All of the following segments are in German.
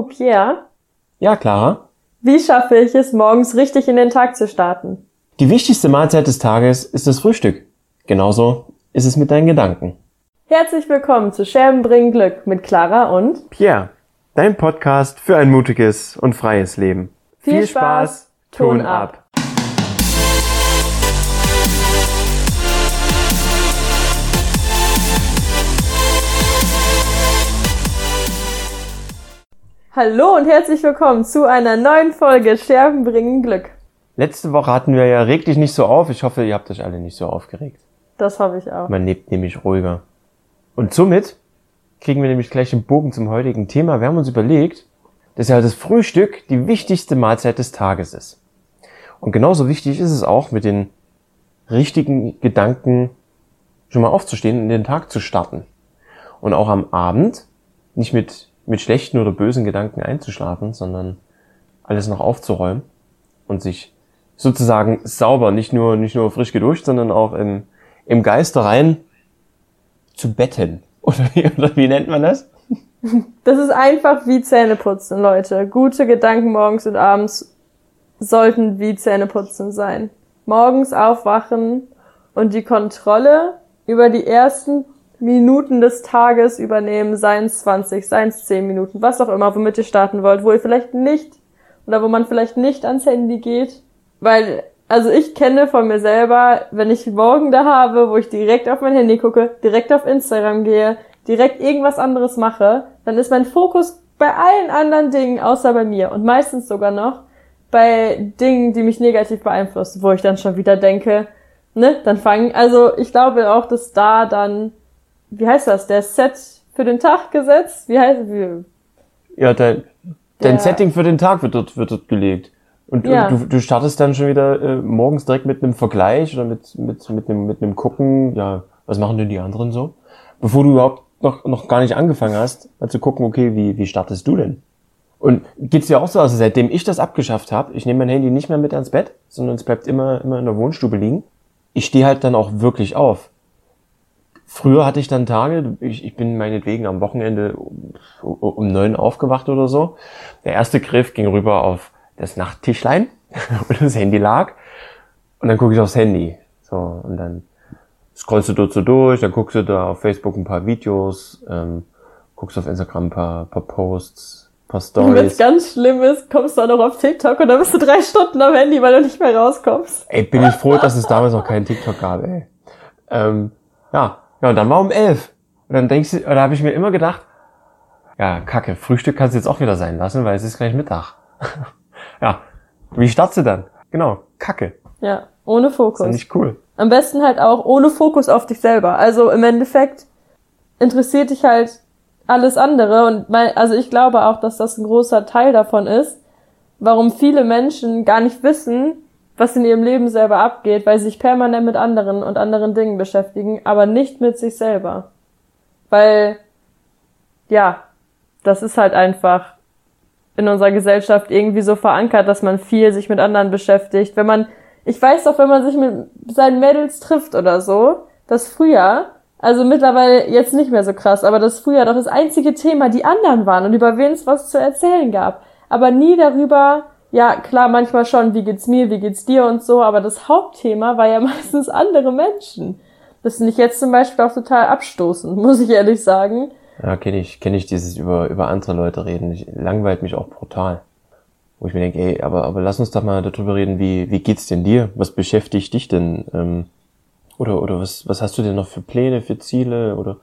Du, Pierre, Ja, Clara. wie schaffe ich es, morgens richtig in den Tag zu starten? Die wichtigste Mahlzeit des Tages ist das Frühstück. Genauso ist es mit deinen Gedanken. Herzlich willkommen zu Scherben bringen Glück mit Clara und Pierre, dein Podcast für ein mutiges und freies Leben. Viel Spaß, Ton ab. Hallo und herzlich willkommen zu einer neuen Folge Scherben bringen Glück. Letzte Woche hatten wir ja reg dich nicht so auf. Ich hoffe, ihr habt euch alle nicht so aufgeregt. Das hoffe ich auch. Man lebt nämlich ruhiger. Und somit kriegen wir nämlich gleich den Bogen zum heutigen Thema. Wir haben uns überlegt, dass ja das Frühstück die wichtigste Mahlzeit des Tages ist. Und genauso wichtig ist es auch, mit den richtigen Gedanken schon mal aufzustehen und in den Tag zu starten. Und auch am Abend nicht mit, mit schlechten oder bösen Gedanken einzuschlafen, sondern alles noch aufzuräumen und sich sozusagen sauber, nicht nur, nicht nur frisch geduscht, sondern auch im, im Geiste rein zu betten. Oder wie, oder wie nennt man das? Das ist einfach wie Zähneputzen, Leute. Gute Gedanken morgens und abends sollten wie Zähneputzen sein. Morgens aufwachen und die Kontrolle über die ersten Minuten des Tages übernehmen, seien es 20, seien es 10 Minuten, was auch immer, womit ihr starten wollt, wo ihr vielleicht nicht oder wo man vielleicht nicht ans Handy geht, weil also ich kenne von mir selber, wenn ich morgen da habe, wo ich direkt auf mein Handy gucke, direkt auf Instagram gehe, direkt irgendwas anderes mache, dann ist mein Fokus bei allen anderen Dingen außer bei mir und meistens sogar noch bei Dingen, die mich negativ beeinflussen, wo ich dann schon wieder denke, ne, dann fangen, also ich glaube auch, dass da dann, wie heißt das, der Set für den Tag gesetzt, wie heißt, wie, Ja, dein, dein Ja. Setting für den Tag wird dort, wird dort gelegt. Und du- Ja. du, du startest dann schon wieder äh, morgens direkt mit einem Vergleich oder mit, mit, mit, einem, mit einem Gucken, ja, was machen denn die anderen so? Bevor du überhaupt noch, noch gar nicht angefangen hast, mal zu gucken, okay, wie, wie startest du denn? Und geht's dir auch so, also seitdem ich das abgeschafft habe, ich nehme mein Handy nicht mehr mit ans Bett, sondern es bleibt immer, immer in der Wohnstube liegen. Ich stehe halt dann auch wirklich auf. Früher hatte ich dann Tage, ich, ich bin meinetwegen am Wochenende um, um neun aufgewacht oder so. Der erste Griff ging rüber auf das Nachttischlein, wo das Handy lag. Und dann gucke ich aufs Handy. So, und dann scrollst du dort so durch, dann guckst du da auf Facebook ein paar Videos, ähm, guckst auf Instagram ein paar, paar Posts, ein paar wenn es Stories. ganz schlimm ist, kommst du auch noch auf TikTok und dann bist du drei Stunden am Handy, weil du nicht mehr rauskommst. Ey, bin ich froh, dass es damals noch keinen TikTok gab, ey. Ähm, ja, ja, und dann war um elf. Und dann denkst du, oder habe ich mir immer gedacht, ja, kacke, Frühstück kannst du jetzt auch wieder sein lassen, weil es ist gleich Mittag. ja, wie startest du dann? Genau, kacke. Ja, ohne Ist Fokus. ja nicht cool. Am besten halt auch ohne Fokus auf dich selber. Also im Endeffekt interessiert dich halt alles andere und mein, also ich glaube auch, dass das ein großer Teil davon ist, warum viele Menschen gar nicht wissen, was in ihrem Leben selber abgeht, weil sie sich permanent mit anderen und anderen Dingen beschäftigen, aber nicht mit sich selber. Weil, ja, das ist halt einfach in unserer Gesellschaft irgendwie so verankert, dass man viel sich mit anderen beschäftigt. Wenn man, ich weiß doch, wenn man sich mit seinen Mädels trifft oder so, das früher, also mittlerweile jetzt nicht mehr so krass, aber das früher doch das einzige Thema die anderen waren und über wen es was zu erzählen gab. Aber nie darüber, ja klar, manchmal schon, wie geht's mir, wie geht's dir und so, aber das Hauptthema war ja meistens andere Menschen. Das finde ich jetzt zum Beispiel auch total abstoßend, muss ich ehrlich sagen. Ja, kenne ich, kenne ich dieses über, über andere Leute reden. Ich, langweilt mich auch brutal. Wo ich mir denke, ey, aber, aber lass uns doch mal darüber reden, wie, wie geht's denn dir? Was beschäftigt dich denn? Ähm, oder, oder was, was hast du denn noch für Pläne, für Ziele? Oder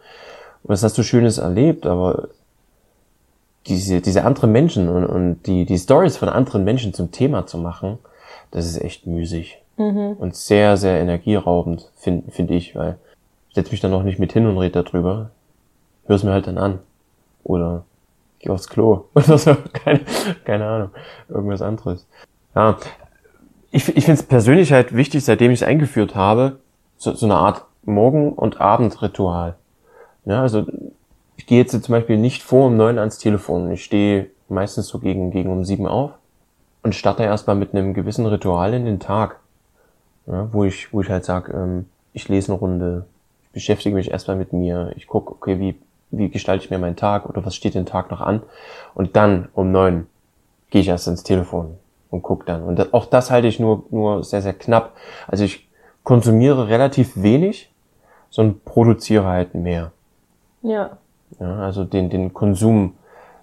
was hast du Schönes erlebt? Aber diese, diese anderen Menschen und, und die, die Stories von anderen Menschen zum Thema zu machen, das ist echt müßig. Und sehr, sehr energieraubend, finde find ich, weil ich setze mich dann noch nicht mit hin und rede darüber. Hör's mir halt dann an. Oder geh aufs Klo. Oder so. Keine, keine Ahnung. Irgendwas anderes. Ja. Ich, ich finde es persönlich halt wichtig, seitdem ich es eingeführt habe, so, so eine Art Morgen- und Abendritual. Ja, also ich gehe jetzt zum Beispiel nicht vor um neun ans Telefon. Ich stehe meistens so gegen, gegen um sieben auf und starte erstmal mit einem gewissen Ritual in den Tag. Ja, wo ich, wo ich halt sag, ähm, ich lese eine Runde, ich beschäftige mich erstmal mit mir, ich gucke, okay, wie, wie gestalte ich mir meinen Tag oder was steht den Tag noch an. Und dann um neun gehe ich erst ins Telefon und guck dann. Und das, auch das halte ich nur, nur sehr, sehr knapp. Also ich konsumiere relativ wenig, sondern produziere halt mehr. Ja. Ja, also den, den Konsum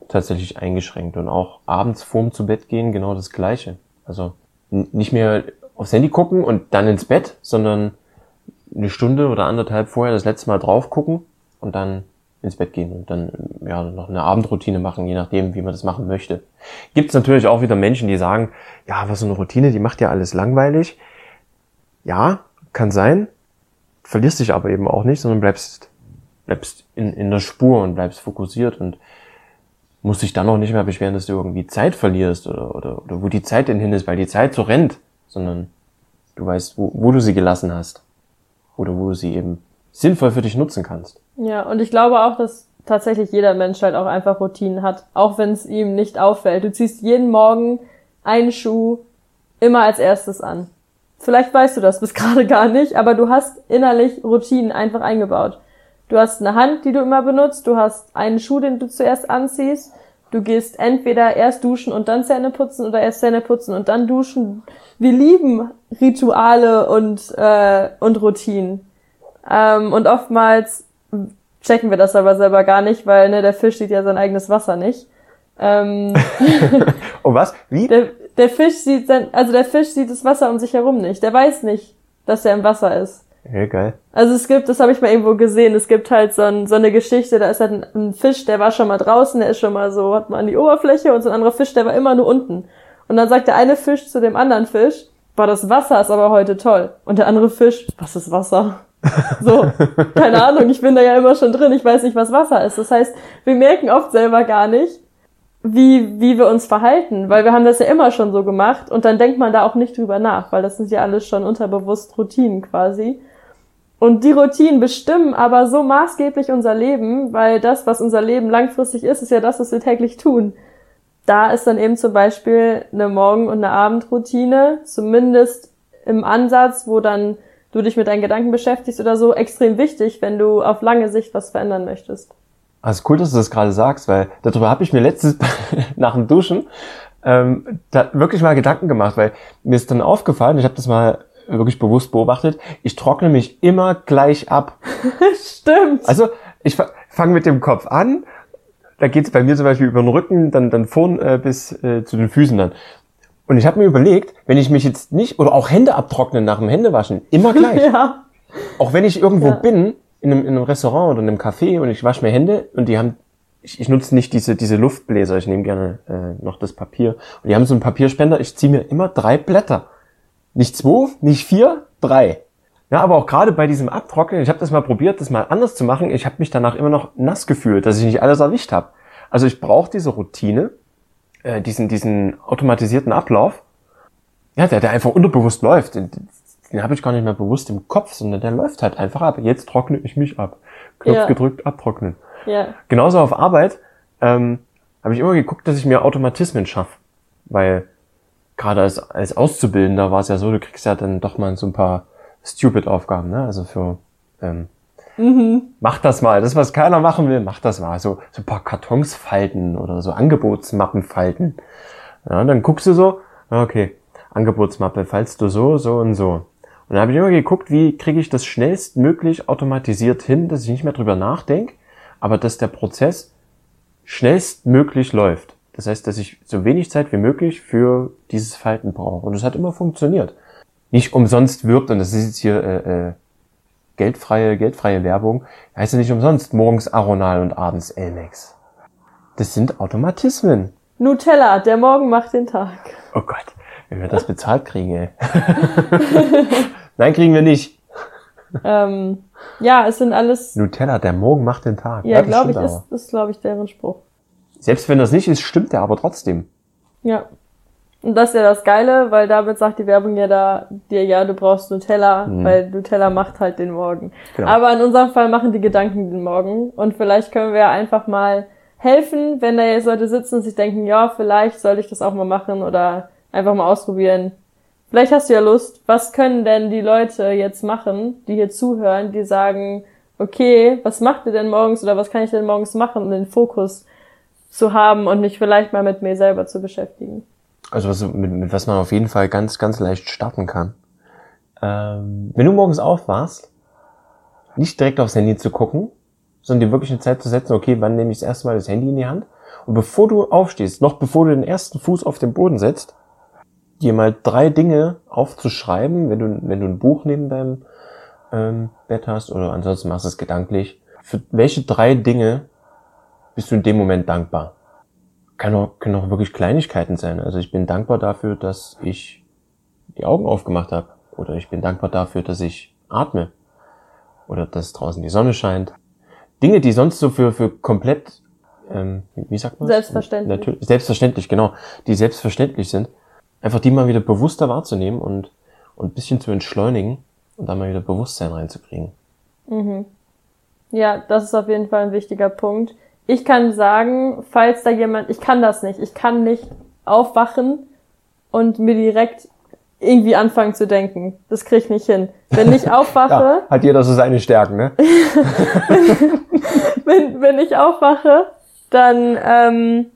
tatsächlich eingeschränkt und auch abends vorm zu Bett gehen genau das Gleiche. Also nicht mehr aufs Handy gucken und dann ins Bett, sondern eine Stunde oder anderthalb vorher das letzte Mal drauf gucken und dann ins Bett gehen und dann ja noch eine Abendroutine machen, je nachdem, wie man das machen möchte. Gibt es natürlich auch wieder Menschen, die sagen, ja, was so eine Routine, die macht ja alles langweilig. Ja, kann sein, verlierst dich aber eben auch nicht, sondern bleibst bleibst in, in der Spur und bleibst fokussiert und musst dich dann auch nicht mehr beschweren, dass du irgendwie Zeit verlierst oder, oder, oder wo die Zeit denn hin ist, weil die Zeit so rennt, sondern du weißt, wo, wo du sie gelassen hast oder wo du sie eben sinnvoll für dich nutzen kannst. Ja, und ich glaube auch, dass tatsächlich jeder Mensch halt auch einfach Routinen hat, auch wenn es ihm nicht auffällt. Du ziehst jeden Morgen einen Schuh immer als erstes an. Vielleicht weißt du das bis gerade gar nicht, aber du hast innerlich Routinen einfach eingebaut. Du hast eine Hand, die du immer benutzt, du hast einen Schuh, den du zuerst anziehst, du gehst entweder erst duschen und dann Zähne putzen oder erst Zähne putzen und dann duschen. Wir lieben Rituale und, äh, und Routinen. Ähm, und oftmals checken wir das aber selber gar nicht, weil ne, der Fisch sieht ja sein eigenes Wasser nicht. Ähm, oh was? Wie? Der, der Fisch sieht sein, also der Fisch sieht das Wasser um sich herum nicht. Der weiß nicht, dass er im Wasser ist. Ja, geil. Also es gibt, das habe ich mal irgendwo gesehen, es gibt halt so, ein, so eine Geschichte, da ist halt ein, ein, Fisch, der war schon mal draußen, der ist schon mal so, hat mal an die Oberfläche und so ein anderer Fisch, der war immer nur unten. Und dann sagt der eine Fisch zu dem anderen Fisch, boah, das Wasser ist aber heute toll. Und der andere Fisch, was ist Wasser? So, keine Ahnung, ich bin da ja immer schon drin, ich weiß nicht, was Wasser ist. Das heißt, wir merken oft selber gar nicht, wie, wie wir uns verhalten, weil wir haben das ja immer schon so gemacht und dann denkt man da auch nicht drüber nach, weil das sind ja alles schon unterbewusst Routinen quasi. Und die Routinen bestimmen aber so maßgeblich unser Leben, weil das, was unser Leben langfristig ist, ist ja das, was wir täglich tun. Da ist dann eben zum Beispiel eine Morgen- und eine Abendroutine, zumindest im Ansatz, wo dann du dich mit deinen Gedanken beschäftigst oder so, extrem wichtig, wenn du auf lange Sicht was verändern möchtest. Also cool, dass du das gerade sagst, weil darüber habe ich mir letztens nach dem Duschen ähm, da wirklich mal Gedanken gemacht, weil mir ist dann aufgefallen, ich habe das mal wirklich bewusst beobachtet, ich trockne mich immer gleich ab. Stimmt. Also ich fange mit dem Kopf an, da geht es bei mir zum Beispiel über den Rücken, dann, dann vorn äh, bis äh, zu den Füßen dann. Und ich habe mir überlegt, wenn ich mich jetzt nicht, oder auch Hände abtrocknen nach dem Händewaschen, immer gleich. ja. Auch wenn ich irgendwo ja. bin, in einem, in einem Restaurant oder in einem Café und ich wasche mir Hände und die haben, ich, ich nutze nicht diese, diese Luftbläser, ich nehme gerne äh, noch das Papier. Und die haben so einen Papierspender, ich ziehe mir immer drei Blätter. Nicht zwei, nicht vier, drei. Ja, aber auch gerade bei diesem Abtrocknen, ich habe das mal probiert, das mal anders zu machen. Ich habe mich danach immer noch nass gefühlt, dass ich nicht alles erwischt habe. Also ich brauche diese Routine, äh, diesen, diesen automatisierten Ablauf, ja, der, der einfach unterbewusst läuft. Den, den habe ich gar nicht mehr bewusst im Kopf, sondern der läuft halt einfach ab. Jetzt trockne ich mich ab. Knopf ja. gedrückt, abtrocknen. Ja. Genauso auf Arbeit ähm, habe ich immer geguckt, dass ich mir Automatismen schaffe. Weil gerade als, als Auszubildender war es ja so, du kriegst ja dann doch mal so ein paar Stupid-Aufgaben, ne? Also für ähm, mhm. mach das mal. Das, was keiner machen will, mach das mal. So, so ein paar Kartons falten oder so Angebotsmappen falten. Ja, dann guckst du so, okay, Angebotsmappe faltst du so, so und so. Und dann habe ich immer geguckt, wie kriege ich das schnellstmöglich automatisiert hin, dass ich nicht mehr drüber nachdenke, aber dass der Prozess schnellstmöglich läuft. Das heißt, dass ich so wenig Zeit wie möglich für dieses Falten brauche. Und es hat immer funktioniert. Nicht umsonst wirbt, und das ist jetzt hier äh, äh, geldfreie, geldfreie Werbung, heißt ja nicht umsonst morgens Aronal und abends Elmex. Das sind Automatismen. Nutella, der Morgen macht den Tag. Oh Gott, wenn wir das bezahlt kriegen, ey. Nein, kriegen wir nicht. Ähm, ja, es sind alles. Nutella, der Morgen macht den Tag. Ja, ja glaube ich, ist, ist glaube ich, deren Spruch. Selbst wenn das nicht ist, stimmt der aber trotzdem. Ja. Und das ist ja das Geile, weil damit sagt die Werbung ja da dir, ja, du brauchst Nutella, mhm. weil Nutella macht halt den Morgen. Genau. Aber in unserem Fall machen die Gedanken den Morgen. Und vielleicht können wir ja einfach mal helfen, wenn da jetzt Leute sitzen und sich denken, ja, vielleicht sollte ich das auch mal machen oder einfach mal ausprobieren. Vielleicht hast du ja Lust. Was können denn die Leute jetzt machen, die hier zuhören, die sagen, okay, was macht ihr denn morgens oder was kann ich denn morgens machen, um den Fokus zu haben und mich vielleicht mal mit mir selber zu beschäftigen. Also was, mit, mit was man auf jeden Fall ganz, ganz leicht starten kann. Ähm, wenn du morgens aufwachst, nicht direkt aufs Handy zu gucken, sondern dir wirklich eine Zeit zu setzen, okay, wann nehme ich das erste Mal das Handy in die Hand? Und bevor du aufstehst, noch bevor du den ersten Fuß auf den Boden setzt, dir mal drei Dinge aufzuschreiben, wenn du, wenn du ein Buch neben deinem ähm, Bett hast oder ansonsten machst du es gedanklich. Für welche drei Dinge bist du in dem Moment dankbar? Kann auch, können auch wirklich Kleinigkeiten sein. Also ich bin dankbar dafür, dass ich die Augen aufgemacht habe. Oder ich bin dankbar dafür, dass ich atme. Oder dass draußen die Sonne scheint. Dinge, die sonst so für, für komplett, ähm, wie sagt man? Selbstverständlich. Natürlich, selbstverständlich, genau. Die selbstverständlich sind. Einfach die mal wieder bewusster wahrzunehmen und, und ein bisschen zu entschleunigen und dann mal wieder Bewusstsein reinzukriegen. Mhm. Ja, das ist auf jeden Fall ein wichtiger Punkt. Ich kann sagen, falls da jemand, ich kann das nicht, ich kann nicht aufwachen und mir direkt irgendwie anfangen zu denken. Das krieg ich nicht hin. Wenn ich aufwache. ja, hat jeder so seine Stärken, ne? wenn, wenn ich aufwache, dann ähm,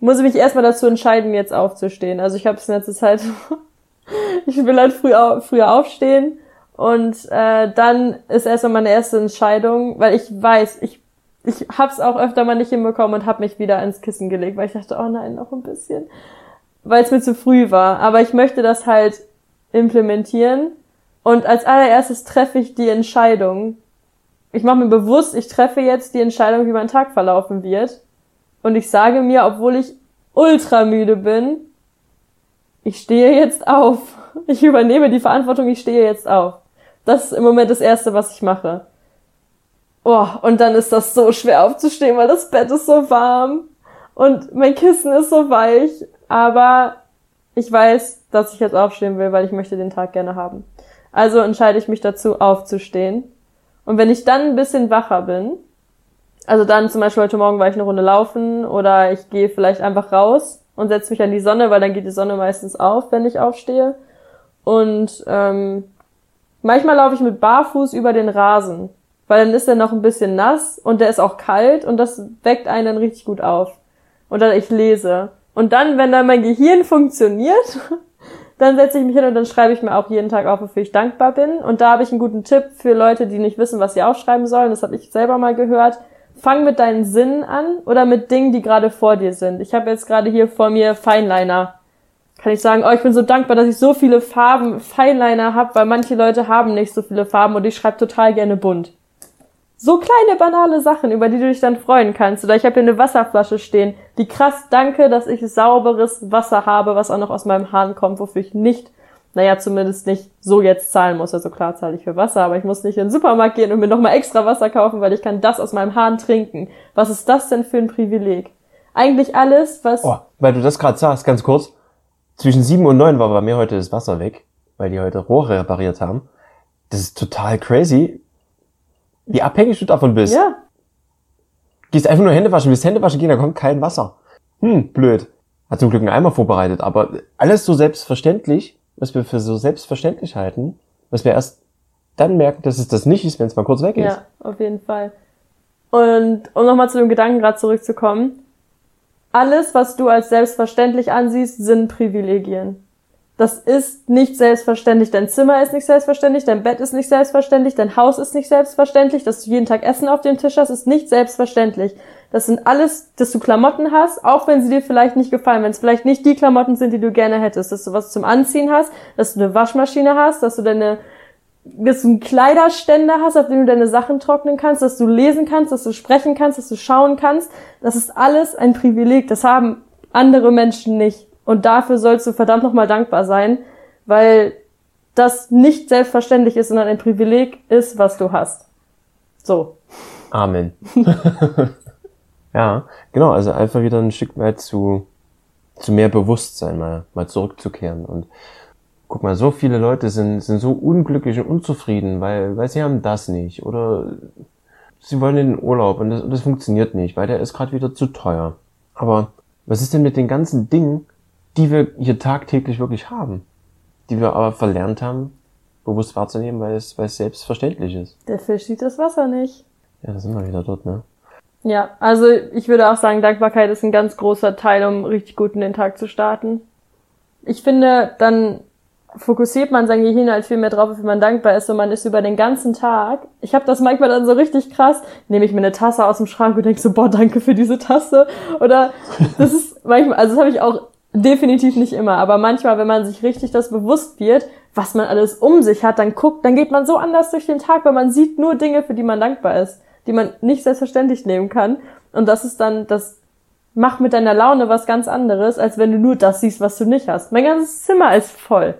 muss ich mich erstmal dazu entscheiden, jetzt aufzustehen. Also ich habe es in letzter Zeit, ich will halt früh, früher aufstehen und äh, dann ist erstmal meine erste Entscheidung, weil ich weiß, ich ich hab's auch öfter mal nicht hinbekommen und hab mich wieder ins Kissen gelegt, weil ich dachte, oh nein, noch ein bisschen, weil es mir zu früh war. Aber ich möchte das halt implementieren und als allererstes treffe ich die Entscheidung. Ich mache mir bewusst, ich treffe jetzt die Entscheidung, wie mein Tag verlaufen wird. Und ich sage mir, obwohl ich ultra müde bin, ich stehe jetzt auf. Ich übernehme die Verantwortung, ich stehe jetzt auf. Das ist im Moment das Erste, was ich mache. Oh, und dann ist das so schwer aufzustehen, weil das Bett ist so warm und mein Kissen ist so weich. Aber ich weiß, dass ich jetzt aufstehen will, weil ich möchte den Tag gerne haben. Also entscheide ich mich dazu, aufzustehen. Und wenn ich dann ein bisschen wacher bin, also dann zum Beispiel heute Morgen war ich eine Runde laufen oder ich gehe vielleicht einfach raus und setze mich an die Sonne, weil dann geht die Sonne meistens auf, wenn ich aufstehe. Und ähm, Manchmal laufe ich mit Barfuß über den Rasen, weil dann ist er noch ein bisschen nass und der ist auch kalt und das weckt einen dann richtig gut auf. Und dann ich lese. Und dann, wenn dann mein Gehirn funktioniert, dann setze ich mich hin und dann schreibe ich mir auch jeden Tag auf, wofür ich dankbar bin. Und da habe ich einen guten Tipp für Leute, die nicht wissen, was sie aufschreiben sollen. Das habe ich selber mal gehört. Fang mit deinen Sinnen an oder mit Dingen, die gerade vor dir sind. Ich habe jetzt gerade hier vor mir Feinliner kann ich sagen, oh, ich bin so dankbar, dass ich so viele Farben, Fineliner habe, weil manche Leute haben nicht so viele Farben und ich schreibe total gerne bunt. So kleine banale Sachen, über die du dich dann freuen kannst. Oder ich habe hier eine Wasserflasche stehen, die krass danke, dass ich sauberes Wasser habe, was auch noch aus meinem Hahn kommt, wofür ich nicht, naja, zumindest nicht so jetzt zahlen muss. Also klar zahle ich für Wasser, aber ich muss nicht in den Supermarkt gehen und mir nochmal extra Wasser kaufen, weil ich kann das aus meinem Hahn trinken. Was ist das denn für ein Privileg? Eigentlich alles, was... Oh, weil du das gerade sagst, ganz kurz zwischen sieben und neun war bei mir heute das Wasser weg, weil die heute Rohre repariert haben. Das ist total crazy, wie abhängig du davon bist. Ja. Gehst einfach nur Hände waschen, willst Hände waschen gehen, da kommt kein Wasser. Hm, blöd. Hat zum Glück einen Eimer vorbereitet, aber alles so selbstverständlich, was wir für so selbstverständlich halten, was wir erst dann merken, dass es das nicht ist, wenn es mal kurz weg ist. Ja, auf jeden Fall. Und um nochmal zu dem Gedanken gerade zurückzukommen, alles, was du als selbstverständlich ansiehst, sind Privilegien. Das ist nicht selbstverständlich. Dein Zimmer ist nicht selbstverständlich, dein Bett ist nicht selbstverständlich, dein Haus ist nicht selbstverständlich, dass du jeden Tag Essen auf dem Tisch hast, ist nicht selbstverständlich. Das sind alles, dass du Klamotten hast, auch wenn sie dir vielleicht nicht gefallen, wenn es vielleicht nicht die Klamotten sind, die du gerne hättest, dass du was zum Anziehen hast, dass du eine Waschmaschine hast, dass du deine dass du einen Kleiderständer hast, auf dem du deine Sachen trocknen kannst, dass du lesen kannst, dass du sprechen kannst, dass du schauen kannst. Das ist alles ein Privileg. Das haben andere Menschen nicht. Und dafür sollst du verdammt nochmal dankbar sein, weil das nicht selbstverständlich ist, sondern ein Privileg ist, was du hast. So. Amen. ja, genau, also einfach wieder ein Stück weit zu, zu mehr Bewusstsein mal, mal zurückzukehren und guck mal, so viele Leute sind, sind so unglücklich und unzufrieden, weil, weil sie haben das nicht oder sie wollen in den Urlaub und das, und das funktioniert nicht, weil der ist gerade wieder zu teuer. Aber was ist denn mit den ganzen Dingen, die wir hier tagtäglich wirklich haben, die wir aber verlernt haben bewusst wahrzunehmen, weil es, weil es selbstverständlich ist. Der Fisch sieht das Wasser nicht. Ja, da sind wir wieder dort, ne? Ja, also ich würde auch sagen, Dankbarkeit ist ein ganz großer Teil, um richtig gut in den Tag zu starten. Ich finde, dann fokussiert man sein Gehirn halt viel mehr drauf, wenn man dankbar ist und man ist über den ganzen Tag. Ich habe das manchmal dann so richtig krass, nehme ich mir eine Tasse aus dem Schrank und denke so, boah, danke für diese Tasse. Oder das ist manchmal, also das habe ich auch definitiv nicht immer, aber manchmal, wenn man sich richtig das bewusst wird, was man alles um sich hat, dann guckt, dann geht man so anders durch den Tag, weil man sieht nur Dinge, für die man dankbar ist, die man nicht selbstverständlich nehmen kann. Und das ist dann, das macht mit deiner Laune was ganz anderes, als wenn du nur das siehst, was du nicht hast. Mein ganzes Zimmer ist voll.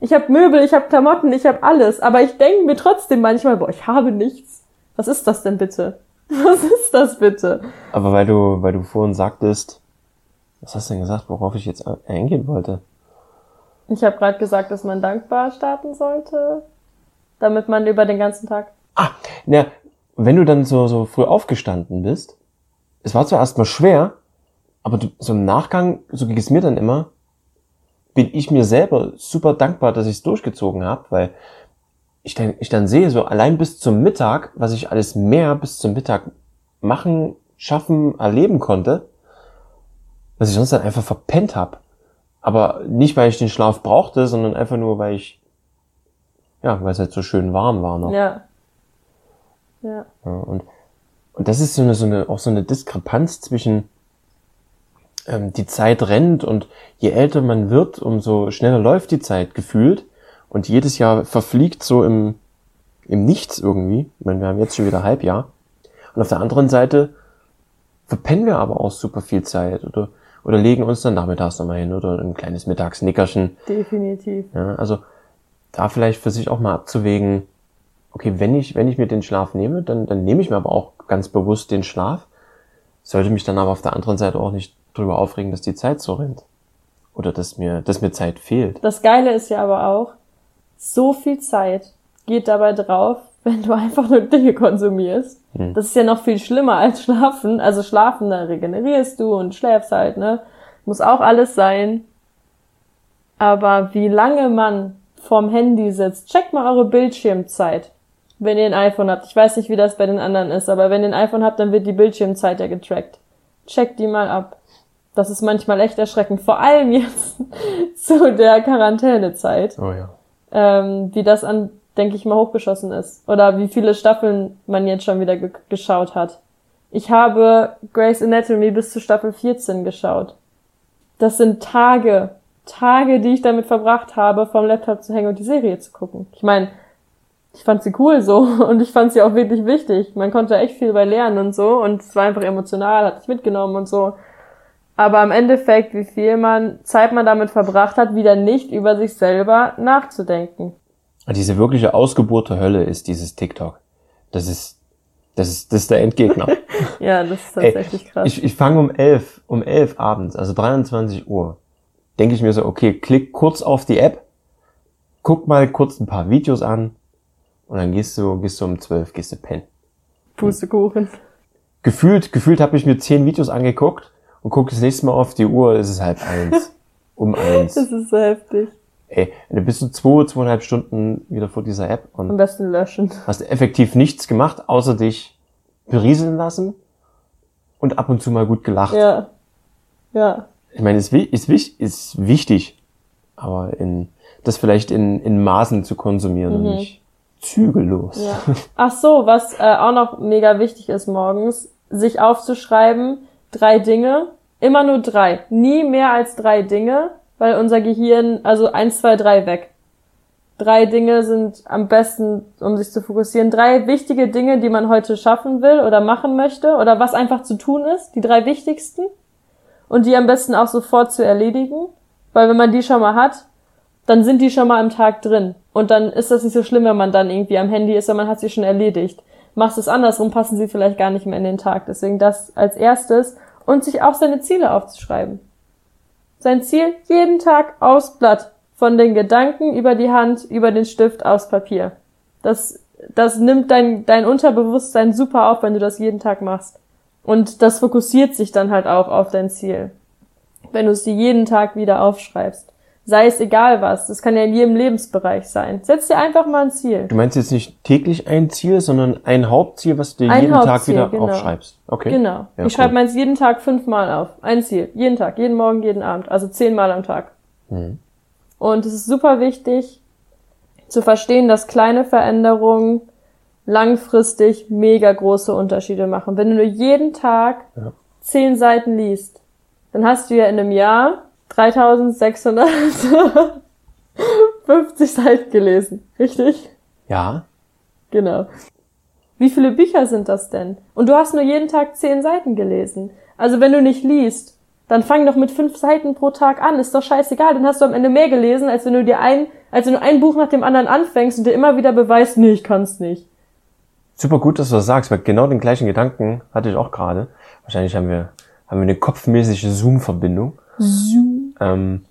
Ich habe Möbel, ich habe Klamotten, ich habe alles, aber ich denke mir trotzdem manchmal, boah, ich habe nichts. Was ist das denn bitte? Was ist das bitte? Aber weil du, weil du vorhin sagtest, was hast du denn gesagt, worauf ich jetzt eingehen wollte? Ich habe gerade gesagt, dass man dankbar starten sollte, damit man über den ganzen Tag. Ah, na, wenn du dann so, so früh aufgestanden bist, es war zwar erstmal schwer, aber du, so im Nachgang, so ging es mir dann immer, bin ich mir selber super dankbar, dass ich es durchgezogen habe, weil ich dann, ich dann sehe, so allein bis zum Mittag, was ich alles mehr bis zum Mittag machen, schaffen, erleben konnte, was ich sonst dann einfach verpennt habe. Aber nicht, weil ich den Schlaf brauchte, sondern einfach nur, weil ich, ja, weil es halt so schön warm war noch. Ja. Ja. ja und, und das ist so eine, so eine, auch so eine Diskrepanz zwischen, ähm, die Zeit rennt und je älter man wird, umso schneller läuft die Zeit gefühlt und jedes Jahr verfliegt so im, im Nichts irgendwie. Ich meine, wir haben jetzt schon wieder Halbjahr. Und auf der anderen Seite verpennen wir aber auch super viel Zeit oder, oder legen uns dann nachmittags nochmal hin oder ein kleines Mittagsnickerchen. Definitiv. Ja, also da vielleicht für sich auch mal abzuwägen, okay, wenn ich, wenn ich mir den Schlaf nehme, dann, dann nehme ich mir aber auch ganz bewusst den Schlaf, sollte mich dann aber auf der anderen Seite auch nicht drüber aufregen, dass die Zeit so rennt. Oder dass mir, dass mir Zeit fehlt. Das Geile ist ja aber auch, so viel Zeit geht dabei drauf, wenn du einfach nur Dinge konsumierst. Hm. Das ist ja noch viel schlimmer als schlafen. Also schlafen, da regenerierst du und schläfst halt, ne? Muss auch alles sein. Aber wie lange man vorm Handy sitzt, checkt mal eure Bildschirmzeit. Wenn ihr ein iPhone habt. Ich weiß nicht, wie das bei den anderen ist, aber wenn ihr ein iPhone habt, dann wird die Bildschirmzeit ja getrackt. Checkt die mal ab. Das ist manchmal echt erschreckend. Vor allem jetzt zu der Quarantänezeit. Oh ja. Ähm, wie das an, denke ich mal, hochgeschossen ist. Oder wie viele Staffeln man jetzt schon wieder ge geschaut hat. Ich habe Grey's Anatomy bis zu Staffel 14 geschaut. Das sind Tage, Tage, die ich damit verbracht habe, vom Laptop zu hängen und die Serie zu gucken. Ich meine, ich fand sie cool so und ich fand sie auch wirklich wichtig. Man konnte echt viel bei lernen und so und es war einfach emotional, hat mich mitgenommen und so aber im Endeffekt, wie viel man Zeit man damit verbracht hat, wieder nicht über sich selber nachzudenken. Diese wirkliche Ausgeburt der Hölle ist dieses TikTok. Das ist, das ist, das ist der Endgegner. ja, das ist tatsächlich Ey, krass. Ich, ich fange um elf, um elf abends, also 23 Uhr, denke ich mir so, okay, klick kurz auf die App, guck mal kurz ein paar Videos an und dann gehst du, gehst du um zwölf, gehst du pennen. Pustekuchen. Gefühlt, gefühlt habe ich mir zehn Videos angeguckt und guck das nächste Mal auf die Uhr, ist es halb eins. um eins. Das ist so heftig. Ey, du bist so zwei, zweieinhalb Stunden wieder vor dieser App und am besten löschen. Hast effektiv nichts gemacht, außer dich berieseln lassen und ab und zu mal gut gelacht. Ja. Ja. Ich meine, ist, ist, ist wichtig, aber in, das vielleicht in, in Maßen zu konsumieren mhm. und nicht zügellos. Ja. Ach so, was äh, auch noch mega wichtig ist morgens, sich aufzuschreiben, drei Dinge, immer nur drei, nie mehr als drei Dinge, weil unser Gehirn, also eins, zwei, drei weg. Drei Dinge sind am besten, um sich zu fokussieren. Drei wichtige Dinge, die man heute schaffen will oder machen möchte oder was einfach zu tun ist, die drei wichtigsten. Und die am besten auch sofort zu erledigen, weil wenn man die schon mal hat, dann sind die schon mal am Tag drin. Und dann ist das nicht so schlimm, wenn man dann irgendwie am Handy ist, weil man hat sie schon erledigt machst es andersrum, passen sie vielleicht gar nicht mehr in den Tag. Deswegen das als erstes und sich auch seine Ziele aufzuschreiben. Sein Ziel jeden Tag aufs Blatt, von den Gedanken über die Hand, über den Stift aufs Papier. Das, das nimmt dein, dein Unterbewusstsein super auf, wenn du das jeden Tag machst. Und das fokussiert sich dann halt auch auf dein Ziel. Wenn du es dir jeden Tag wieder aufschreibst. Sei es egal was. Das kann ja in jedem Lebensbereich sein. Setz dir einfach mal ein Ziel. Du meinst jetzt nicht täglich ein Ziel, sondern ein Hauptziel, was du Ein jeden Tag Hauptziel, wieder genau. aufschreibst. Okay. Genau. Ja, ich schreibe cool. meins jeden Tag fünfmal auf. Ein Ziel. Jeden Tag. Jeden Morgen, jeden Abend. Also zehnmal am Tag. Mhm. Und es ist super wichtig zu verstehen, dass kleine Veränderungen langfristig mega große Unterschiede machen. Wenn du nur jeden Tag Ja. zehn Seiten liest, dann hast du ja in einem Jahr 3650 Seiten gelesen. Richtig? Ja. Genau. Wie viele Bücher sind das denn? Und du hast nur jeden Tag zehn Seiten gelesen. Also wenn du nicht liest, dann fang doch mit fünf Seiten pro Tag an. Ist doch scheißegal. Dann hast du am Ende mehr gelesen, als wenn du dir ein, als wenn du ein Buch nach dem anderen anfängst und dir immer wieder beweist, nee, ich kann's nicht. Super gut, dass du das sagst, weil genau den gleichen Gedanken hatte ich auch gerade. Wahrscheinlich haben wir, haben wir eine kopfmäßige Zoom-Verbindung. Ähm,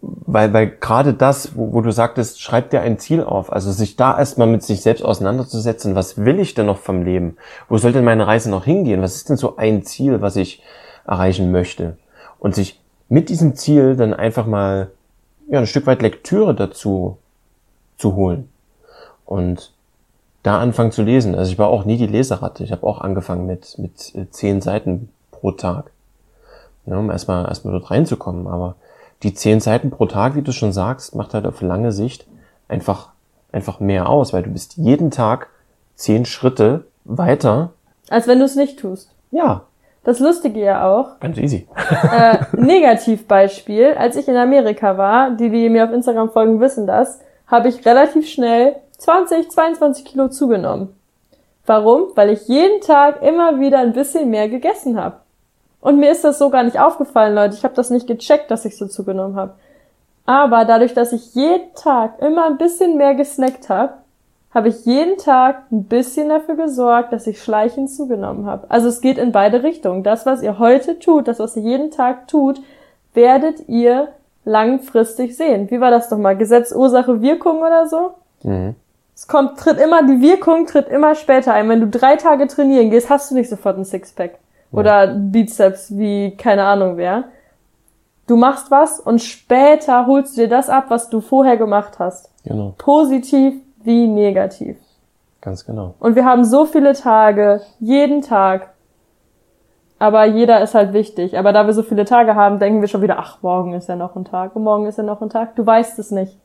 weil, weil gerade das, wo, wo du sagtest, schreib dir ein Ziel auf. Also sich da erstmal mit sich selbst auseinanderzusetzen. Was will ich denn noch vom Leben? Wo soll denn meine Reise noch hingehen? Was ist denn so ein Ziel, was ich erreichen möchte? Und sich mit diesem Ziel dann einfach mal ja, ein Stück weit Lektüre dazu zu holen. Und da anfangen zu lesen. Also ich war auch nie die Leseratte. Ich habe auch angefangen mit, mit äh, zehn Seiten pro Tag. Ja, um erstmal erstmal dort reinzukommen. Aber die zehn Seiten pro Tag, wie du schon sagst, macht halt auf lange Sicht einfach, einfach mehr aus, weil du bist jeden Tag zehn Schritte weiter. Als wenn du es nicht tust. Ja, Das Lustige ja auch, ganz easy. äh, Negativbeispiel, als ich in Amerika war, die, die mir auf Instagram folgen, wissen das, habe ich relativ schnell 20, 22 Kilo zugenommen. Warum? Weil ich jeden Tag immer wieder ein bisschen mehr gegessen habe. Und mir ist das so gar nicht aufgefallen, Leute. Ich habe das nicht gecheckt, dass ich so zugenommen habe. Aber dadurch, dass ich jeden Tag immer ein bisschen mehr gesnackt habe, habe ich jeden Tag ein bisschen dafür gesorgt, dass ich schleichend zugenommen habe. Also es geht in beide Richtungen. Das, was ihr heute tut, das, was ihr jeden Tag tut, werdet ihr langfristig sehen. Wie war das doch mal? Gesetz Ursache Wirkung oder so? Mhm. Es kommt, tritt immer, die Wirkung tritt immer später ein. Wenn du drei Tage trainieren gehst, hast du nicht sofort ein Sixpack. Oder Bizeps, wie keine Ahnung wer. Du machst was und später holst du dir das ab, was du vorher gemacht hast. Genau, Positiv wie negativ. ganz genau. Und wir haben so viele Tage, jeden Tag. Aber jeder ist halt wichtig. Aber da wir so viele Tage haben, denken wir schon wieder, ach, morgen ist ja noch ein Tag und morgen ist ja noch ein Tag. Du weißt es nicht.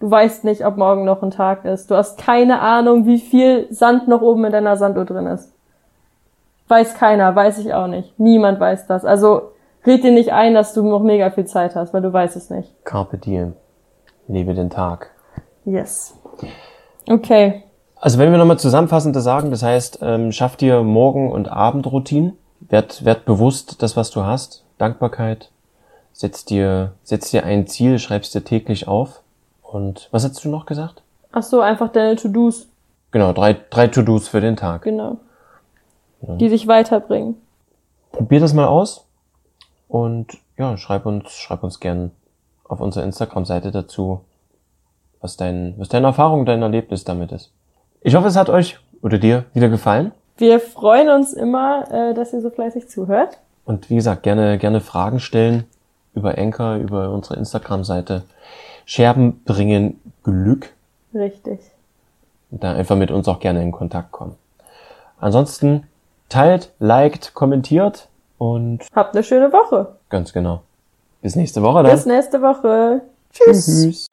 Du weißt nicht, ob morgen noch ein Tag ist. Du hast keine Ahnung, wie viel Sand noch oben in deiner Sanduhr drin ist. Weiß keiner, weiß ich auch nicht. Niemand weiß das. Also red dir nicht ein, dass du noch mega viel Zeit hast, weil du weißt es nicht. Carpe diem. Lebe den Tag. Yes. Okay. Also wenn wir nochmal zusammenfassend das sagen, das heißt, ähm, schaff dir Morgen- und Abendroutinen, werd, werd bewusst das, was du hast, Dankbarkeit, setz dir, setz dir ein Ziel, schreibst dir täglich auf. Und was hast du noch gesagt? Ach so, einfach deine To-Dos. Genau, drei, drei To-Dos für den Tag. Genau. Die dich weiterbringen. Probier das mal aus und ja, schreib uns, schreib uns gern auf unserer Instagram-Seite dazu, was dein, was deine Erfahrung, dein Erlebnis damit ist. Ich hoffe, es hat euch oder dir wieder gefallen. Wir freuen uns immer, äh, dass ihr so fleißig zuhört. Und wie gesagt, gerne, gerne Fragen stellen über Enker, über unsere Instagram-Seite. Scherben bringen Glück. Richtig. Da einfach mit uns auch gerne in Kontakt kommen. Ansonsten teilt, liked, kommentiert und Habt eine schöne Woche. ganz genau. Bis nächste Woche dann. Bis nächste Woche. Tschüss. Tschüss.